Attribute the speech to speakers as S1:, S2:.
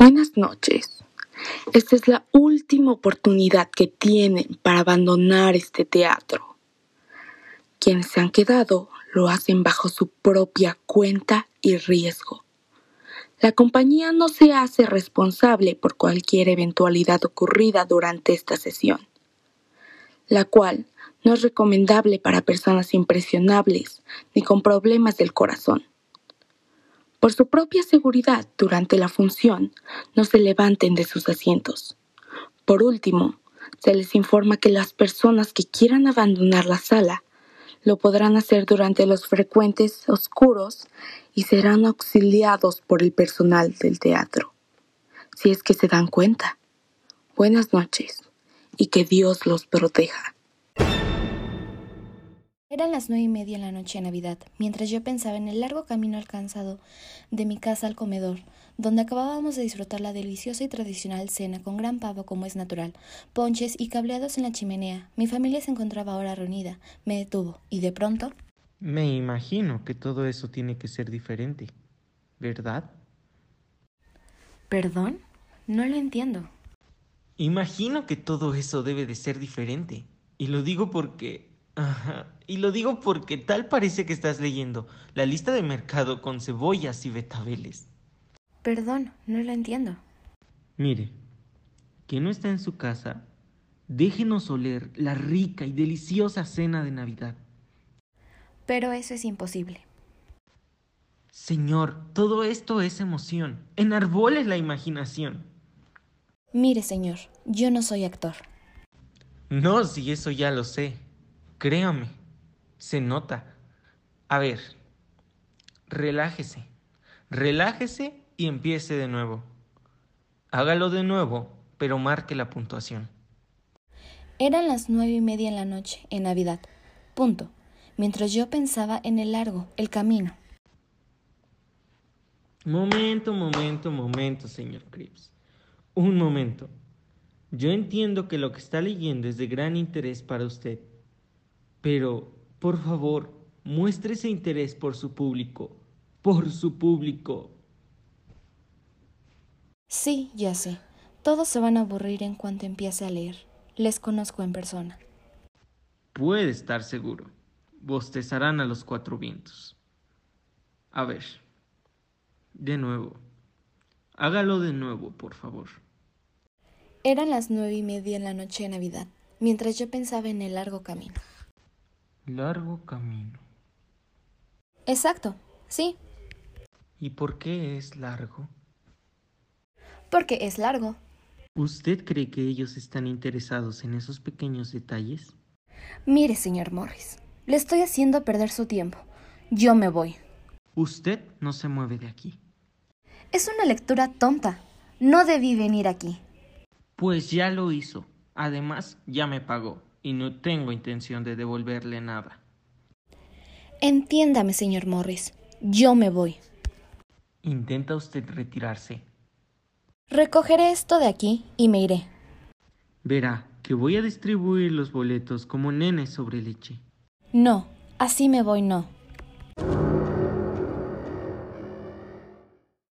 S1: Buenas noches. Esta es la última oportunidad que tienen para abandonar este teatro. Quienes se han quedado lo hacen bajo su propia cuenta y riesgo. La compañía no se hace responsable por cualquier eventualidad ocurrida durante esta sesión, la cual no es recomendable para personas impresionables ni con problemas del corazón. Por su propia seguridad durante la función, no se levanten de sus asientos. Por último, se les informa que las personas que quieran abandonar la sala lo podrán hacer durante los frecuentes oscuros y serán auxiliados por el personal del teatro. Si es que se dan cuenta. Buenas noches y que Dios los proteja.
S2: Eran las nueve y media en la noche de Navidad, mientras yo pensaba en el largo camino alcanzado de mi casa al comedor, donde acabábamos de disfrutar la deliciosa y tradicional cena con gran pavo como es natural, ponches y cableados en la chimenea. Mi familia se encontraba ahora reunida. Me detuvo, y de pronto.
S3: Me imagino que todo eso tiene que ser diferente, ¿verdad?
S2: ¿Perdón? No lo entiendo.
S3: Imagino que todo eso debe de ser diferente. Y lo digo porque Ajá. Y lo digo porque tal parece que estás leyendo la lista de mercado con cebollas y betabeles.
S2: Perdón, no lo entiendo.
S3: Mire, que no está en su casa, déjenos oler la rica y deliciosa cena de Navidad.
S2: Pero eso es imposible.
S3: Señor, todo esto es emoción. Enarbole la imaginación.
S2: Mire, señor, yo no soy actor.
S3: No, si eso ya lo sé. Créame, se nota. A ver, relájese, relájese y empiece de nuevo. Hágalo de nuevo, pero marque la puntuación.
S2: Eran las nueve y media en la noche, en Navidad. Punto. Mientras yo pensaba en el largo, el camino.
S3: Momento, momento, momento, señor Cripps. Un momento. Yo entiendo que lo que está leyendo es de gran interés para usted pero, por favor, muestre ese interés por su público, por su público.
S2: Sí, ya sé. Todos se van a aburrir en cuanto empiece a leer. Les conozco en persona.
S3: Puede estar seguro. Bostezarán a los cuatro vientos. A ver. De nuevo. Hágalo de nuevo, por favor.
S2: Eran las nueve y media en la noche de Navidad, mientras yo pensaba en el largo camino.
S3: Largo camino.
S2: Exacto, sí.
S3: ¿Y por qué es largo?
S2: Porque es largo.
S3: ¿Usted cree que ellos están interesados en esos pequeños detalles?
S2: Mire, señor Morris, le estoy haciendo perder su tiempo. Yo me voy.
S3: Usted no se mueve de aquí.
S2: Es una lectura tonta. No debí venir aquí.
S3: Pues ya lo hizo. Además, ya me pagó y no tengo intención de devolverle nada.
S2: Entiéndame, señor Morris. Yo me voy.
S3: ¿Intenta usted retirarse?
S2: Recogeré esto de aquí y me iré.
S3: Verá que voy a distribuir los boletos como nenes sobre leche.
S2: No, así me voy, no.